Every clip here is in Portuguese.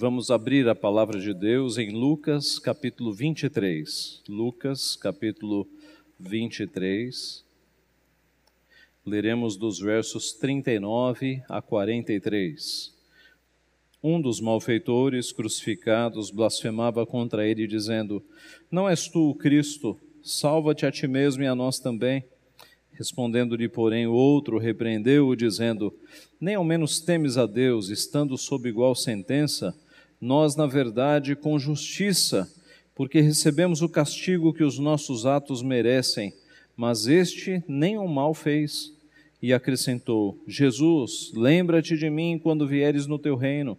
Vamos abrir a palavra de Deus em Lucas, capítulo 23. Lucas, capítulo 23. Leremos dos versos 39 a 43. Um dos malfeitores crucificados blasfemava contra ele, dizendo: Não és tu o Cristo? Salva-te a ti mesmo e a nós também. Respondendo-lhe, porém, o outro repreendeu-o, dizendo: Nem ao menos temes a Deus, estando sob igual sentença, nós, na verdade, com justiça, porque recebemos o castigo que os nossos atos merecem, mas este o mal fez. E acrescentou: Jesus, lembra-te de mim quando vieres no teu reino.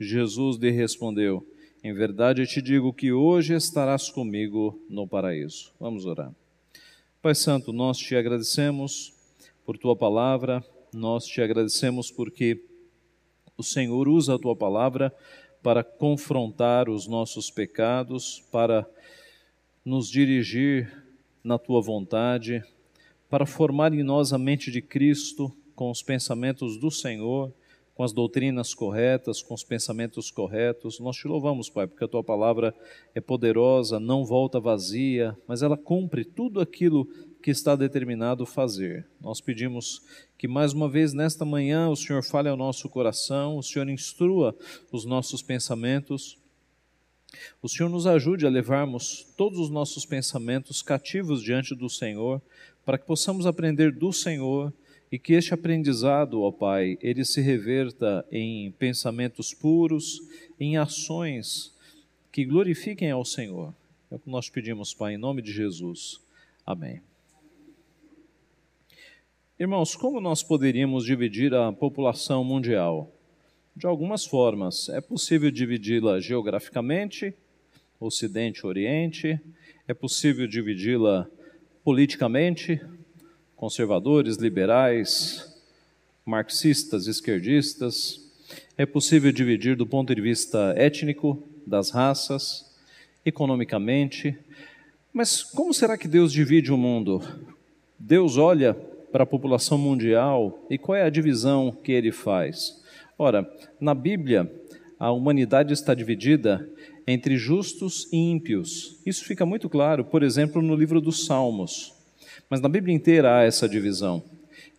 Jesus lhe respondeu: Em verdade te digo que hoje estarás comigo no paraíso. Vamos orar. Pai Santo, nós te agradecemos por tua palavra, nós te agradecemos porque o Senhor usa a tua palavra para confrontar os nossos pecados, para nos dirigir na tua vontade, para formar em nós a mente de Cristo com os pensamentos do Senhor com as doutrinas corretas, com os pensamentos corretos. Nós te louvamos, Pai, porque a tua palavra é poderosa, não volta vazia, mas ela cumpre tudo aquilo que está determinado fazer. Nós pedimos que mais uma vez nesta manhã o Senhor fale ao nosso coração, o Senhor instrua os nossos pensamentos. O Senhor nos ajude a levarmos todos os nossos pensamentos cativos diante do Senhor, para que possamos aprender do Senhor e que este aprendizado, ó Pai, ele se reverta em pensamentos puros, em ações que glorifiquem ao Senhor. É o que nós pedimos, Pai, em nome de Jesus. Amém. Irmãos, como nós poderíamos dividir a população mundial? De algumas formas. É possível dividi-la geograficamente, Ocidente, Oriente, é possível dividi-la politicamente, conservadores, liberais, marxistas, esquerdistas. É possível dividir do ponto de vista étnico, das raças, economicamente. Mas como será que Deus divide o mundo? Deus olha para a população mundial e qual é a divisão que ele faz? Ora, na Bíblia, a humanidade está dividida entre justos e ímpios. Isso fica muito claro, por exemplo, no livro dos Salmos. Mas na Bíblia inteira há essa divisão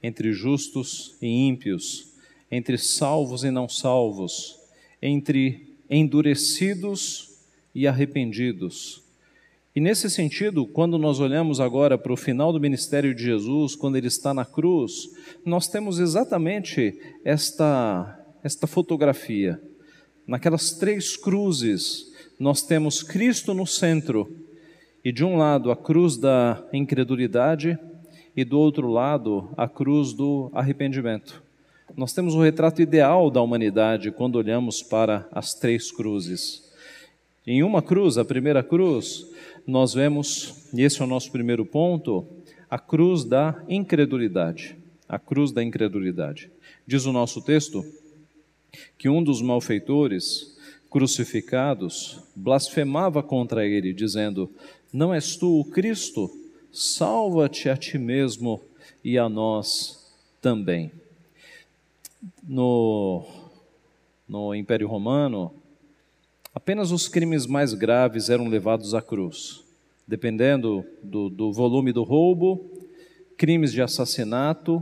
entre justos e ímpios, entre salvos e não salvos, entre endurecidos e arrependidos. E nesse sentido, quando nós olhamos agora para o final do ministério de Jesus, quando ele está na cruz, nós temos exatamente esta, esta fotografia. Naquelas três cruzes, nós temos Cristo no centro e de um lado a cruz da incredulidade e do outro lado a cruz do arrependimento. Nós temos o retrato ideal da humanidade quando olhamos para as três cruzes. Em uma cruz, a primeira cruz, nós vemos, e esse é o nosso primeiro ponto, a cruz da incredulidade. A cruz da incredulidade. Diz o nosso texto que um dos malfeitores crucificados blasfemava contra ele, dizendo: não és tu o Cristo? Salva-te a ti mesmo e a nós também. No, no Império Romano, apenas os crimes mais graves eram levados à cruz. Dependendo do, do volume do roubo, crimes de assassinato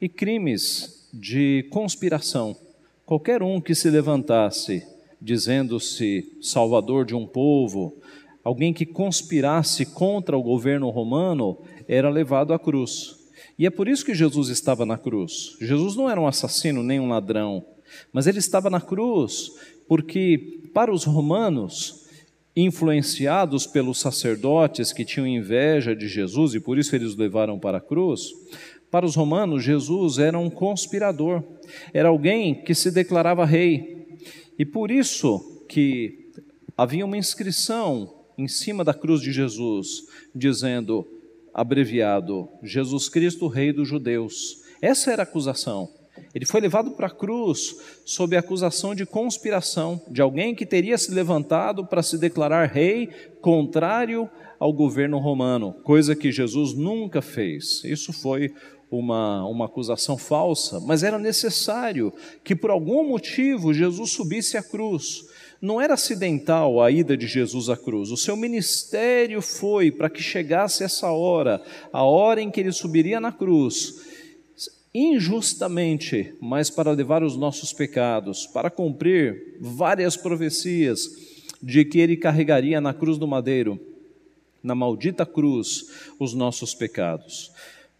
e crimes de conspiração. Qualquer um que se levantasse dizendo-se salvador de um povo, alguém que conspirasse contra o governo romano era levado à cruz. E é por isso que Jesus estava na cruz. Jesus não era um assassino nem um ladrão, mas ele estava na cruz porque, para os romanos, influenciados pelos sacerdotes que tinham inveja de Jesus e por isso eles o levaram para a cruz, para os romanos, Jesus era um conspirador, era alguém que se declarava rei. E por isso que havia uma inscrição em cima da cruz de Jesus, dizendo, abreviado, Jesus Cristo, Rei dos Judeus. Essa era a acusação. Ele foi levado para a cruz sob acusação de conspiração, de alguém que teria se levantado para se declarar rei contrário ao governo romano, coisa que Jesus nunca fez. Isso foi uma, uma acusação falsa, mas era necessário que por algum motivo Jesus subisse à cruz Não era acidental a ida de Jesus à cruz. O seu ministério foi para que chegasse essa hora, a hora em que ele subiria na cruz, injustamente, mas para levar os nossos pecados, para cumprir várias profecias de que ele carregaria na cruz do madeiro, na maldita cruz, os nossos pecados.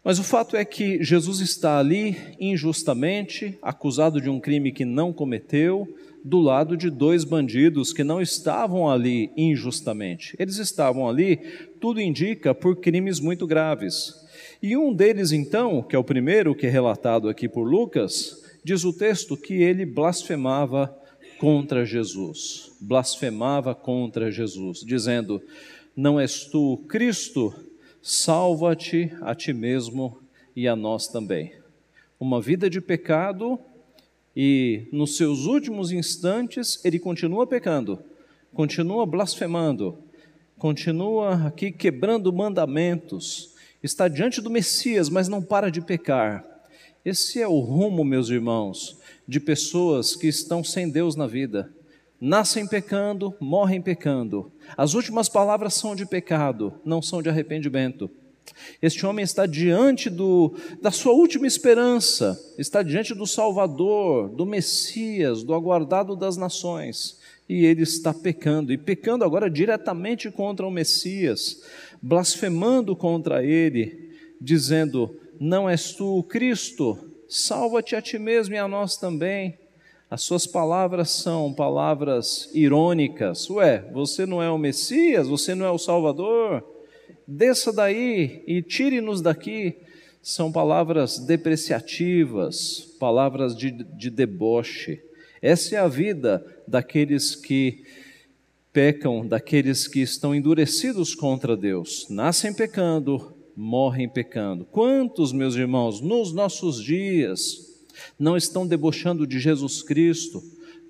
Mas o fato é que Jesus está ali injustamente, acusado de um crime que não cometeu, do lado de dois bandidos que não estavam ali injustamente. Eles estavam ali, tudo indica, por crimes muito graves. E um deles, então, que é o primeiro que é relatado aqui por Lucas, diz o texto que ele blasfemava contra Jesus. Blasfemava contra Jesus, dizendo: Não és tu Cristo? Salva-te a ti mesmo e a nós também. Uma vida de pecado e nos seus últimos instantes ele continua pecando, continua blasfemando, continua aqui quebrando mandamentos, está diante do Messias, mas não para de pecar. Esse é o rumo, meus irmãos, de pessoas que estão sem Deus na vida. Nascem pecando, morrem pecando. As últimas palavras são de pecado, não são de arrependimento. Este homem está diante do, da sua última esperança, está diante do Salvador, do Messias, do aguardado das nações, e ele está pecando, e pecando agora diretamente contra o Messias, blasfemando contra ele, dizendo: Não és tu o Cristo, salva-te a ti mesmo e a nós também. As suas palavras são palavras irônicas. Ué, você não é o Messias? Você não é o Salvador? desça daí e tire-nos daqui, são palavras depreciativas, palavras de, de deboche. Essa é a vida daqueles que pecam, daqueles que estão endurecidos contra Deus. Nascem pecando, morrem pecando. Quantos, meus irmãos, nos nossos dias não estão debochando de Jesus Cristo?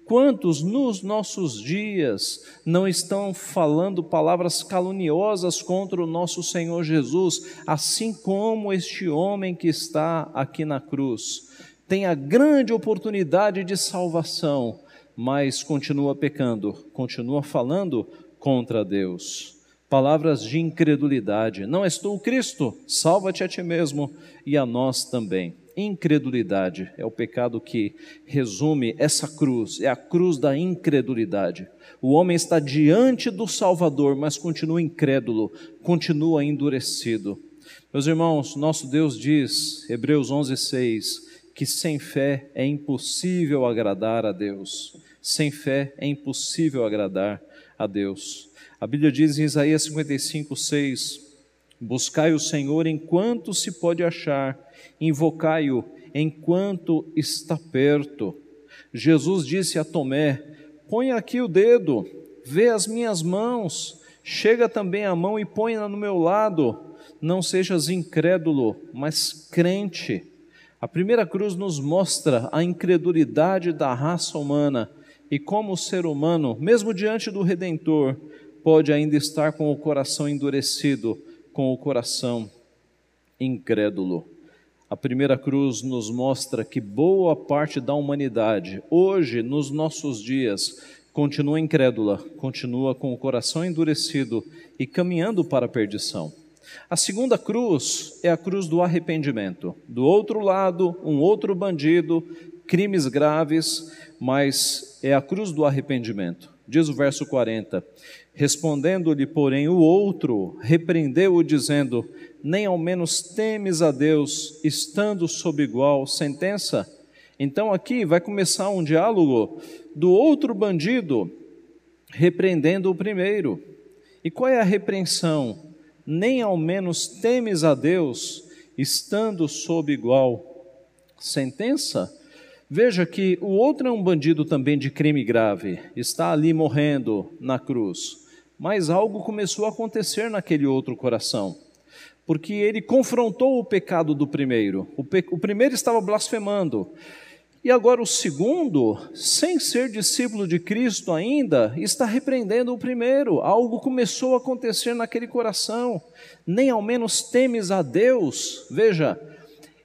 Quantos nos nossos dias não estão falando palavras caluniosas contra o nosso Senhor Jesus, assim como este homem que está aqui na cruz? Tem a grande oportunidade de salvação, mas continua pecando, continua falando contra Deus. Palavras de incredulidade. Não és tu o Cristo? Salva-te a ti mesmo e a nós também. Incredulidade é o pecado que resume essa cruz, é a cruz da incredulidade. O homem está diante do Salvador, mas continua incrédulo, continua endurecido. Meus irmãos, nosso Deus diz, Hebreus 11:6, que sem fé é impossível agradar a Deus. Sem fé é impossível agradar a Deus. A Bíblia diz em Isaías 55:6, Buscai o Senhor enquanto se pode achar invocai-o enquanto está perto. Jesus disse a Tomé: Põe aqui o dedo, vê as minhas mãos, chega também a mão e põe-na no meu lado. Não sejas incrédulo, mas crente. A primeira cruz nos mostra a incredulidade da raça humana e como o ser humano, mesmo diante do Redentor, pode ainda estar com o coração endurecido, com o coração incrédulo. A primeira cruz nos mostra que boa parte da humanidade, hoje, nos nossos dias, continua incrédula, continua com o coração endurecido e caminhando para a perdição. A segunda cruz é a cruz do arrependimento. Do outro lado, um outro bandido, crimes graves, mas é a cruz do arrependimento. Diz o verso 40: Respondendo-lhe, porém, o outro, repreendeu-o, dizendo: Nem ao menos temes a Deus, estando sob igual sentença? Então aqui vai começar um diálogo do outro bandido repreendendo o primeiro. E qual é a repreensão? Nem ao menos temes a Deus, estando sob igual sentença? Veja que o outro é um bandido também de crime grave, está ali morrendo na cruz. Mas algo começou a acontecer naquele outro coração, porque ele confrontou o pecado do primeiro. O, pe... o primeiro estava blasfemando, e agora o segundo, sem ser discípulo de Cristo ainda, está repreendendo o primeiro. Algo começou a acontecer naquele coração. Nem ao menos temes a Deus. Veja,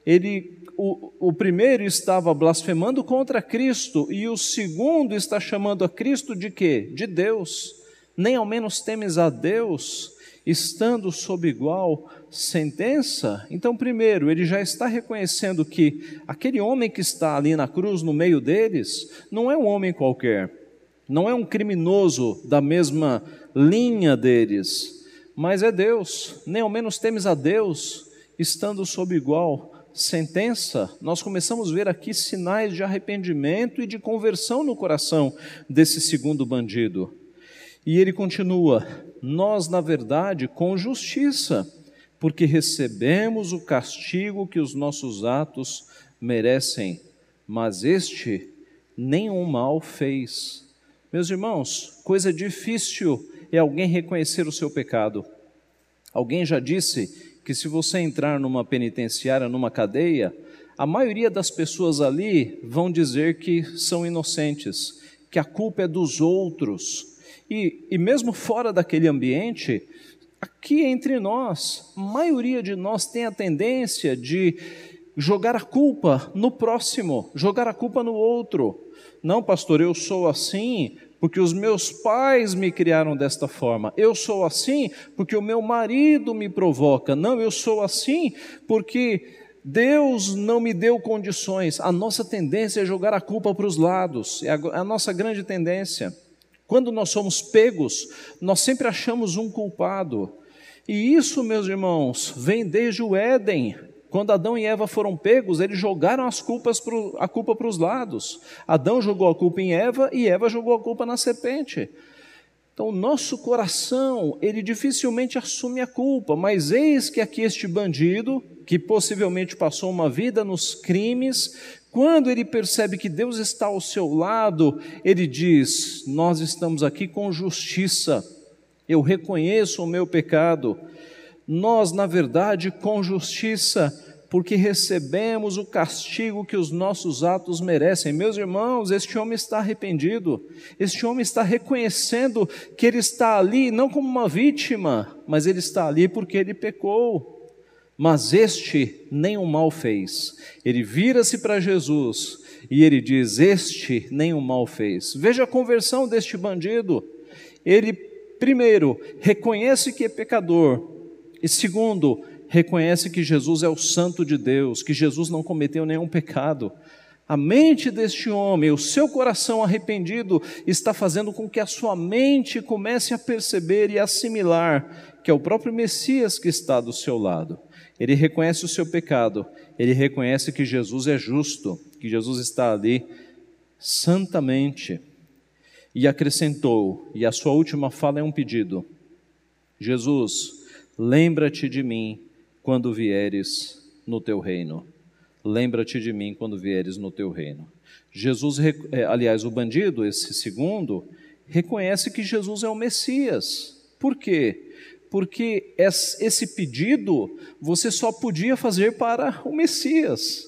ele o, o primeiro estava blasfemando contra Cristo e o segundo está chamando a Cristo de quê? De Deus. Nem ao menos temes a Deus, estando sob igual sentença. Então, primeiro, ele já está reconhecendo que aquele homem que está ali na cruz, no meio deles, não é um homem qualquer, não é um criminoso da mesma linha deles, mas é Deus. Nem ao menos temes a Deus, estando sob igual sentença, nós começamos a ver aqui sinais de arrependimento e de conversão no coração desse segundo bandido. E ele continua: Nós, na verdade, com justiça, porque recebemos o castigo que os nossos atos merecem, mas este nenhum mal fez. Meus irmãos, coisa difícil é alguém reconhecer o seu pecado. Alguém já disse que se você entrar numa penitenciária, numa cadeia, a maioria das pessoas ali vão dizer que são inocentes, que a culpa é dos outros. E, e mesmo fora daquele ambiente, aqui entre nós, a maioria de nós tem a tendência de jogar a culpa no próximo, jogar a culpa no outro. Não, pastor, eu sou assim porque os meus pais me criaram desta forma. Eu sou assim porque o meu marido me provoca. Não, eu sou assim porque Deus não me deu condições. A nossa tendência é jogar a culpa para os lados, é a, a nossa grande tendência. Quando nós somos pegos, nós sempre achamos um culpado. E isso, meus irmãos, vem desde o Éden. Quando Adão e Eva foram pegos, eles jogaram as culpas pro, a culpa para os lados. Adão jogou a culpa em Eva e Eva jogou a culpa na serpente. Então, o nosso coração, ele dificilmente assume a culpa, mas eis que aqui este bandido, que possivelmente passou uma vida nos crimes, quando ele percebe que Deus está ao seu lado, ele diz: Nós estamos aqui com justiça, eu reconheço o meu pecado nós, na verdade, com justiça, porque recebemos o castigo que os nossos atos merecem. Meus irmãos, este homem está arrependido, este homem está reconhecendo que ele está ali não como uma vítima, mas ele está ali porque ele pecou. Mas este nenhum mal fez. Ele vira-se para Jesus e ele diz: Este nenhum mal fez. Veja a conversão deste bandido. Ele, primeiro, reconhece que é pecador, e segundo, reconhece que Jesus é o Santo de Deus, que Jesus não cometeu nenhum pecado. A mente deste homem, o seu coração arrependido, está fazendo com que a sua mente comece a perceber e assimilar que é o próprio Messias que está do seu lado. Ele reconhece o seu pecado, ele reconhece que Jesus é justo, que Jesus está ali santamente. E acrescentou, e a sua última fala é um pedido: Jesus, Lembra-te de mim quando vieres no teu reino. Lembra-te de mim quando vieres no teu reino. Jesus, é, aliás, o bandido, esse segundo, reconhece que Jesus é o Messias. Por quê? Porque esse pedido você só podia fazer para o Messias.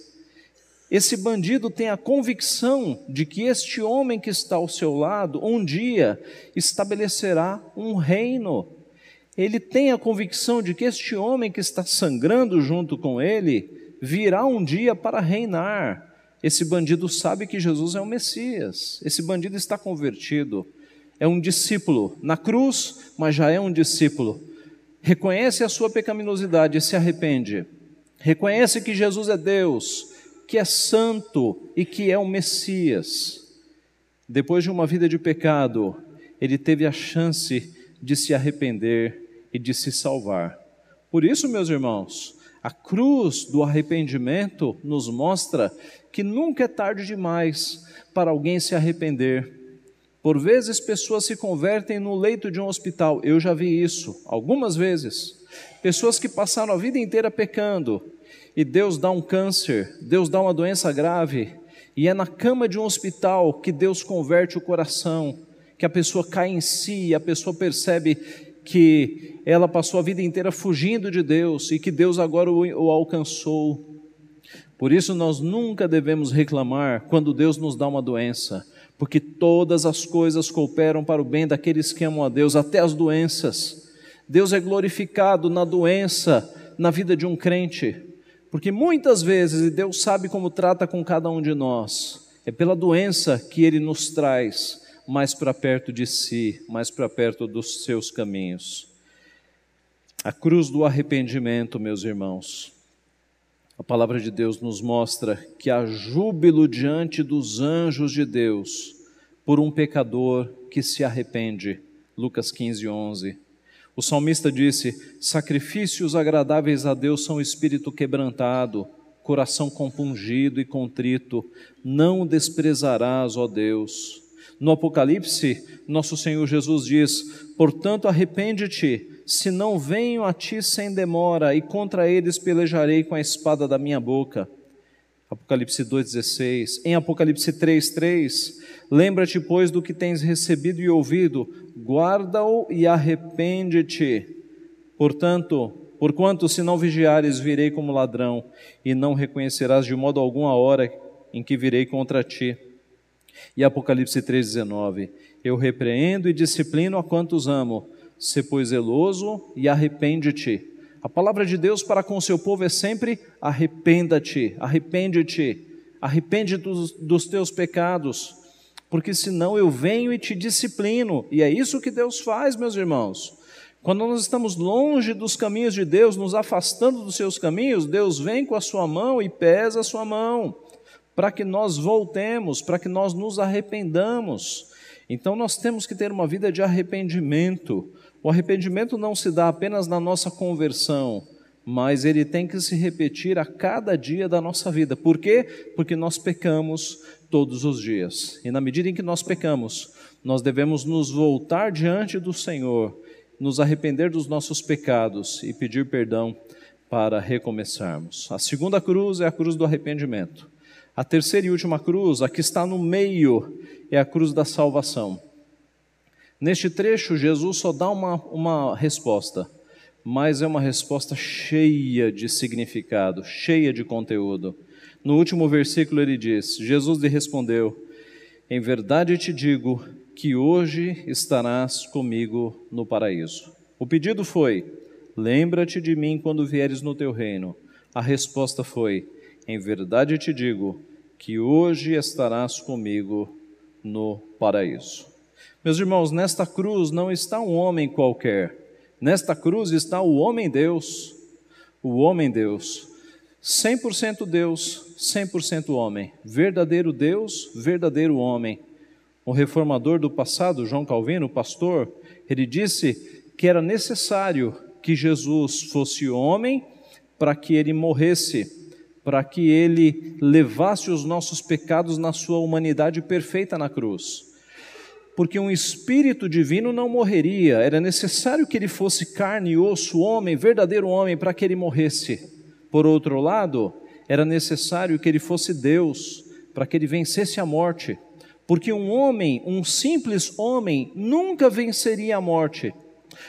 Esse bandido tem a convicção de que este homem que está ao seu lado, um dia estabelecerá um reino ele tem a convicção de que este homem que está sangrando junto com ele virá um dia para reinar. Esse bandido sabe que Jesus é o Messias. Esse bandido está convertido. É um discípulo na cruz, mas já é um discípulo. Reconhece a sua pecaminosidade e se arrepende. Reconhece que Jesus é Deus, que é santo e que é o Messias. Depois de uma vida de pecado, ele teve a chance de se arrepender e de se salvar. Por isso, meus irmãos, a cruz do arrependimento nos mostra que nunca é tarde demais para alguém se arrepender. Por vezes, pessoas se convertem no leito de um hospital. Eu já vi isso algumas vezes. Pessoas que passaram a vida inteira pecando e Deus dá um câncer, Deus dá uma doença grave, e é na cama de um hospital que Deus converte o coração, que a pessoa cai em si, a pessoa percebe que ela passou a vida inteira fugindo de Deus e que Deus agora o alcançou. Por isso nós nunca devemos reclamar quando Deus nos dá uma doença, porque todas as coisas cooperam para o bem daqueles que amam a Deus, até as doenças. Deus é glorificado na doença, na vida de um crente. Porque muitas vezes, e Deus sabe como trata com cada um de nós, é pela doença que Ele nos traz mais para perto de si, mais para perto dos seus caminhos. A cruz do arrependimento, meus irmãos. A palavra de Deus nos mostra que há júbilo diante dos anjos de Deus por um pecador que se arrepende. Lucas 15, 11. O salmista disse: Sacrifícios agradáveis a Deus são espírito quebrantado, coração compungido e contrito, não desprezarás, ó Deus. No Apocalipse, nosso Senhor Jesus diz: Portanto, arrepende-te, se não venho a ti sem demora, e contra eles pelejarei com a espada da minha boca. Apocalipse 2,16. Em Apocalipse 3,3, lembra-te, pois, do que tens recebido e ouvido, guarda-o e arrepende-te. Portanto, porquanto se não vigiares, virei como ladrão, e não reconhecerás de modo algum a hora em que virei contra ti. E Apocalipse 3,19, eu repreendo e disciplino a quantos amo, se pois zeloso e arrepende-te. A palavra de Deus para com o seu povo é sempre arrependa-te, arrepende-te, arrepende dos, dos teus pecados, porque senão eu venho e te disciplino. E é isso que Deus faz, meus irmãos. Quando nós estamos longe dos caminhos de Deus, nos afastando dos seus caminhos, Deus vem com a sua mão e pesa a sua mão, para que nós voltemos, para que nós nos arrependamos. Então nós temos que ter uma vida de arrependimento. O arrependimento não se dá apenas na nossa conversão, mas ele tem que se repetir a cada dia da nossa vida. Por quê? Porque nós pecamos todos os dias. E na medida em que nós pecamos, nós devemos nos voltar diante do Senhor, nos arrepender dos nossos pecados e pedir perdão para recomeçarmos. A segunda cruz é a cruz do arrependimento. A terceira e última cruz, a que está no meio, é a cruz da salvação. Neste trecho, Jesus só dá uma, uma resposta, mas é uma resposta cheia de significado, cheia de conteúdo. No último versículo ele diz: Jesus lhe respondeu: Em verdade te digo que hoje estarás comigo no paraíso. O pedido foi: Lembra-te de mim quando vieres no teu reino. A resposta foi: Em verdade te digo que hoje estarás comigo no paraíso. Meus irmãos, nesta cruz não está um homem qualquer, nesta cruz está o homem Deus, o homem Deus, 100% Deus, 100% homem, verdadeiro Deus, verdadeiro homem. O reformador do passado, João Calvino, pastor, ele disse que era necessário que Jesus fosse homem para que ele morresse, para que ele levasse os nossos pecados na sua humanidade perfeita na cruz porque um espírito divino não morreria, era necessário que ele fosse carne e osso, homem, verdadeiro homem, para que ele morresse. Por outro lado, era necessário que ele fosse Deus, para que ele vencesse a morte, porque um homem, um simples homem, nunca venceria a morte.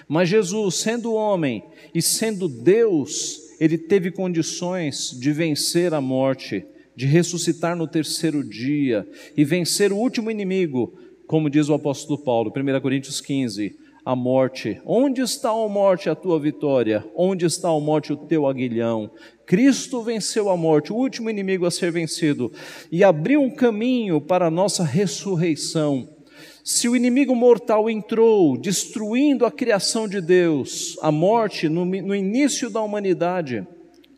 Mas Jesus, sendo homem e sendo Deus, ele teve condições de vencer a morte, de ressuscitar no terceiro dia e vencer o último inimigo, como diz o apóstolo Paulo, 1 Coríntios 15, a morte. Onde está a morte a tua vitória? Onde está a morte o teu aguilhão? Cristo venceu a morte, o último inimigo a ser vencido, e abriu um caminho para a nossa ressurreição. Se o inimigo mortal entrou, destruindo a criação de Deus, a morte no, no início da humanidade,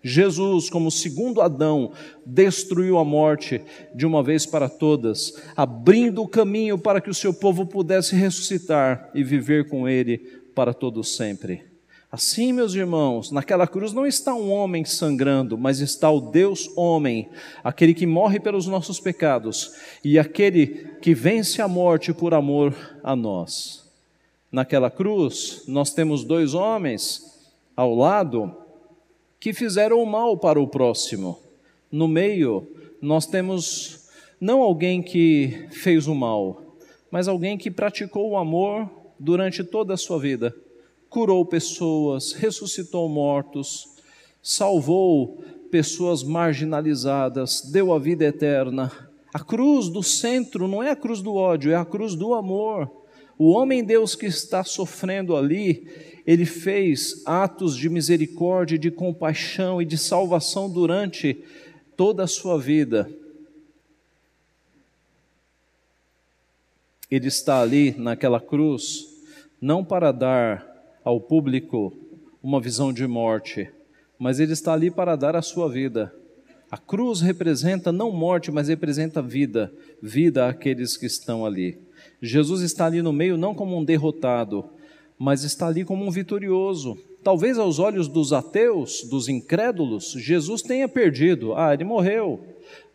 Jesus, como segundo Adão, destruiu a morte de uma vez para todas, abrindo o caminho para que o seu povo pudesse ressuscitar e viver com ele para todo sempre. Assim, meus irmãos, naquela cruz não está um homem sangrando, mas está o Deus homem, aquele que morre pelos nossos pecados e aquele que vence a morte por amor a nós. Naquela cruz, nós temos dois homens ao lado que fizeram o mal para o próximo. No meio, nós temos não alguém que fez o mal, mas alguém que praticou o amor durante toda a sua vida. Curou pessoas, ressuscitou mortos, salvou pessoas marginalizadas, deu a vida eterna. A cruz do centro não é a cruz do ódio, é a cruz do amor. O homem Deus que está sofrendo ali, ele fez atos de misericórdia, de compaixão e de salvação durante toda a sua vida. Ele está ali naquela cruz, não para dar ao público uma visão de morte, mas ele está ali para dar a sua vida. A cruz representa não morte, mas representa vida, vida àqueles que estão ali. Jesus está ali no meio não como um derrotado, mas está ali como um vitorioso. Talvez aos olhos dos ateus, dos incrédulos, Jesus tenha perdido. Ah, ele morreu.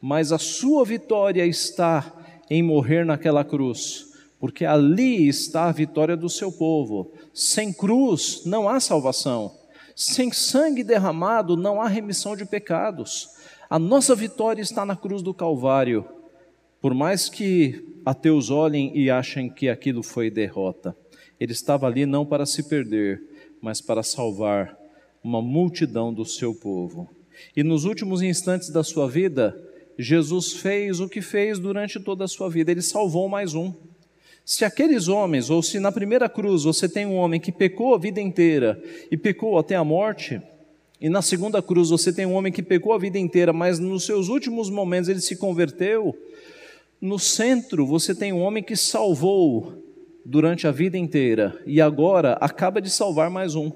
Mas a sua vitória está em morrer naquela cruz, porque ali está a vitória do seu povo. Sem cruz não há salvação. Sem sangue derramado não há remissão de pecados. A nossa vitória está na cruz do Calvário. Por mais que ateus olhem e achem que aquilo foi derrota, ele estava ali não para se perder, mas para salvar uma multidão do seu povo. E nos últimos instantes da sua vida, Jesus fez o que fez durante toda a sua vida, ele salvou mais um. Se aqueles homens, ou se na primeira cruz você tem um homem que pecou a vida inteira e pecou até a morte, e na segunda cruz você tem um homem que pecou a vida inteira, mas nos seus últimos momentos ele se converteu, no centro você tem um homem que salvou durante a vida inteira e agora acaba de salvar mais um.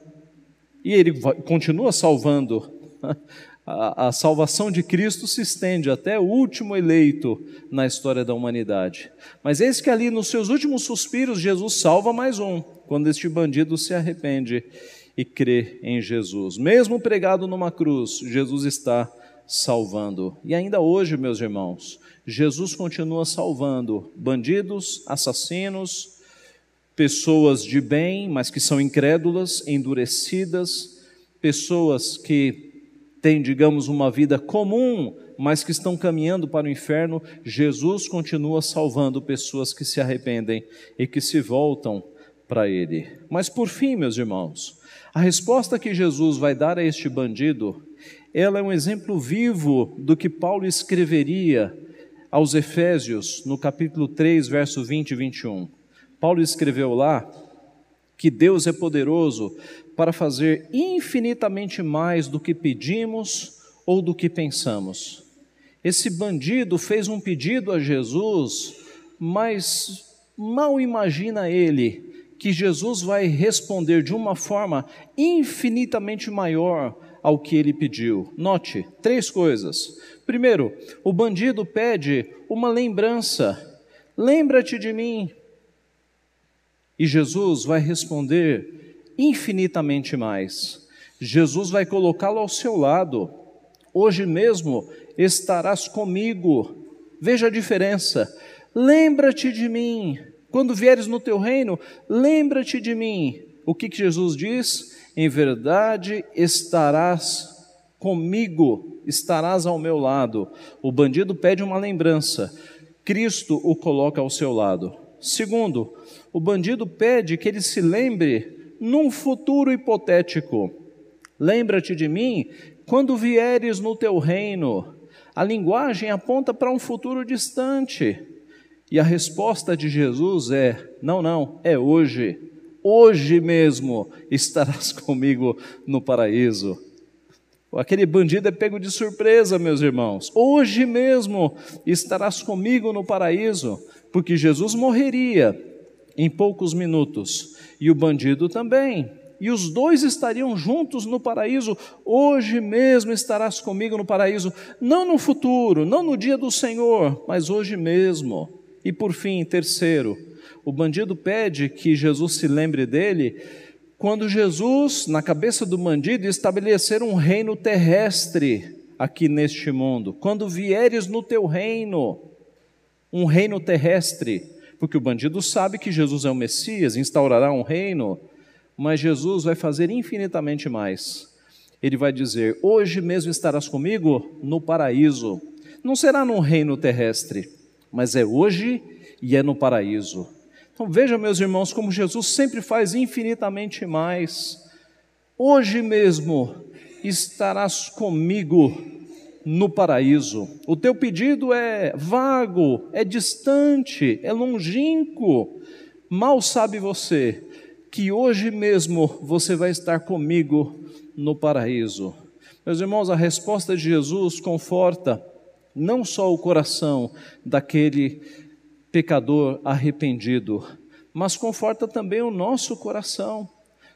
E ele continua salvando. A, a, salvação de Cristo se estende até o último eleito na história da humanidade. Mas eis que ali nos seus últimos suspiros, Jesus salva mais um, quando este bandido se arrepende e crê em Jesus. Mesmo pregado numa cruz, Jesus está salvando. E ainda hoje, meus irmãos, Jesus continua salvando bandidos, assassinos, pessoas de bem, mas que são incrédulas, endurecidas, pessoas que têm, digamos, uma vida comum, mas que estão caminhando para o inferno, Jesus continua salvando pessoas que se arrependem e que se voltam para Ele. Mas por fim, meus irmãos, a resposta que Jesus vai dar a este bandido, ela é um exemplo vivo do que Paulo escreveria aos Efésios, no capítulo 3, verso 20 e 21. Paulo escreveu lá que Deus é poderoso para fazer infinitamente mais do que pedimos ou do que pensamos. Esse bandido fez um pedido a Jesus, mas mal imagina ele que Jesus vai responder de uma forma infinitamente maior ao que ele pediu. Note três coisas. Primeiro, o bandido pede uma lembrança. Lembra-te de mim e Jesus vai responder infinitamente mais. Jesus vai colocá-lo ao seu lado. Hoje mesmo estarás comigo. Veja a diferença. Lembra-te de mim. Quando vieres no teu reino, lembra-te de mim. O que, que Jesus diz? Em verdade estarás comigo, estarás ao meu lado. O bandido pede uma lembrança. Cristo o coloca ao seu lado. Segundo, o bandido pede que ele se lembre num futuro hipotético. Lembra-te de mim quando vieres no teu reino. A linguagem aponta para um futuro distante. E a resposta de Jesus é: não, não, é hoje. Hoje mesmo estarás comigo no paraíso. Aquele bandido é pego de surpresa, meus irmãos. Hoje mesmo estarás comigo no paraíso, porque Jesus morreria em poucos minutos, e o bandido também. E os dois estariam juntos no paraíso. Hoje mesmo estarás comigo no paraíso, não no futuro, não no dia do Senhor, mas hoje mesmo. E por fim, terceiro, o bandido pede que Jesus se lembre dele quando Jesus, na cabeça do bandido, estabelecer um reino terrestre aqui neste mundo. Quando vieres no teu reino, um reino terrestre porque o bandido sabe que Jesus é o Messias, instaurará um reino, mas Jesus vai fazer infinitamente mais. Ele vai dizer: Hoje mesmo estarás comigo no paraíso. Não será num reino terrestre, mas é hoje e é no paraíso. Então veja, meus irmãos, como Jesus sempre faz infinitamente mais. Hoje mesmo estarás comigo no paraíso. O teu pedido é vago, é distante, é longínquo, Mal sabe você que hoje mesmo você vai estar comigo no paraíso. Meus irmãos, a resposta de Jesus conforta não só o coração daquele pecador arrependido, mas conforta também o nosso coração.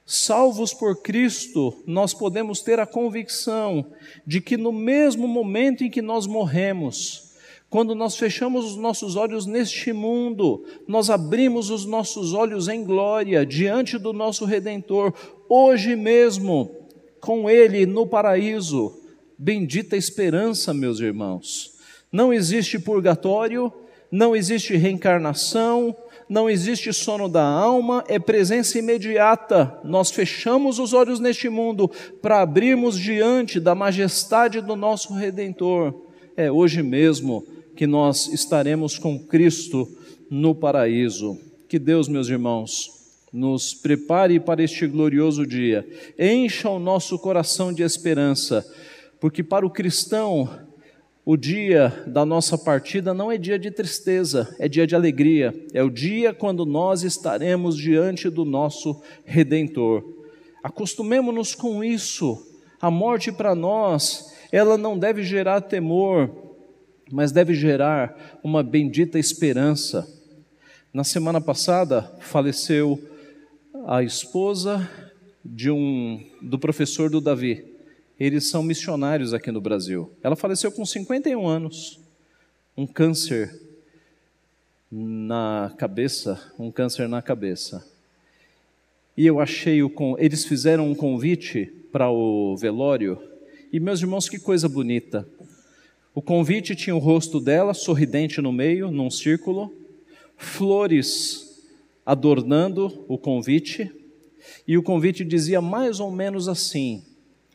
Salvos por Cristo, nós podemos ter a convicção de que no mesmo momento em que nós morremos, quando nós fechamos os nossos olhos neste mundo, nós abrimos os nossos olhos em glória diante do nosso Redentor, hoje mesmo, com Ele no paraíso. Bendita esperança, meus irmãos. Não existe purgatório, não existe reencarnação, não existe sono da alma, é presença imediata. Nós fechamos os olhos neste mundo para abrirmos diante da majestade do nosso Redentor. É hoje mesmo que nós estaremos com Cristo no paraíso. Que Deus, meus irmãos, nos prepare para este glorioso dia, encha o nosso coração de esperança, porque para o cristão o dia da nossa partida não é dia de tristeza, é dia de alegria. É o dia quando nós estaremos diante do nosso Redentor. Acostumemos-nos com isso. A morte para nós, ela não deve gerar temor, mas deve gerar uma bendita esperança. Na semana passada faleceu a esposa de um do professor do Davi eles são missionários aqui no Brasil. Ela faleceu com 51 anos, um câncer na cabeça, um câncer na cabeça. E eu achei o eles fizeram um convite para o velório e meus irmãos, que coisa bonita. O convite tinha o rosto dela sorridente no meio, num círculo, flores adornando o convite, e o convite dizia mais ou menos assim: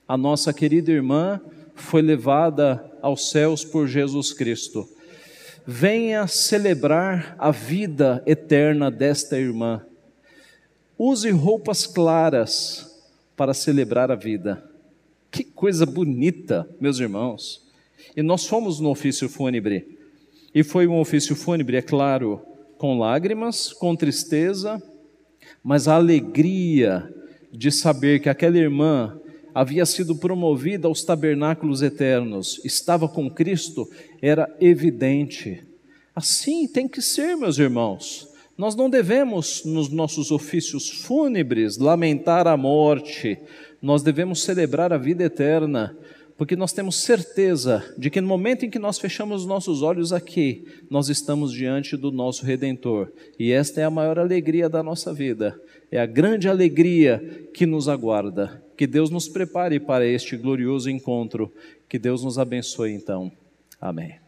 a nossa querida irmã foi levada aos céus por Jesus Cristo. Venha celebrar a vida eterna desta irmã. Use roupas claras para celebrar a vida. Que coisa bonita, meus irmãos. E nós fomos no ofício fúnebre. E foi um ofício fúnebre, é claro, com lágrimas, com tristeza, mas a alegria de saber que aquela irmã havia sido promovida aos tabernáculos eternos, estava com Cristo, era evidente. Assim tem que ser, meus irmãos. Nós não devemos, nos nossos ofícios fúnebres, lamentar a morte, nós devemos celebrar a vida eterna, porque nós temos certeza de que no momento em que nós fechamos os nossos olhos aqui, nós estamos diante do nosso Redentor, e esta é a maior alegria da nossa vida, é a grande alegria que nos aguarda. Que Deus nos prepare para este glorioso encontro. Que Deus nos abençoe então. Amém.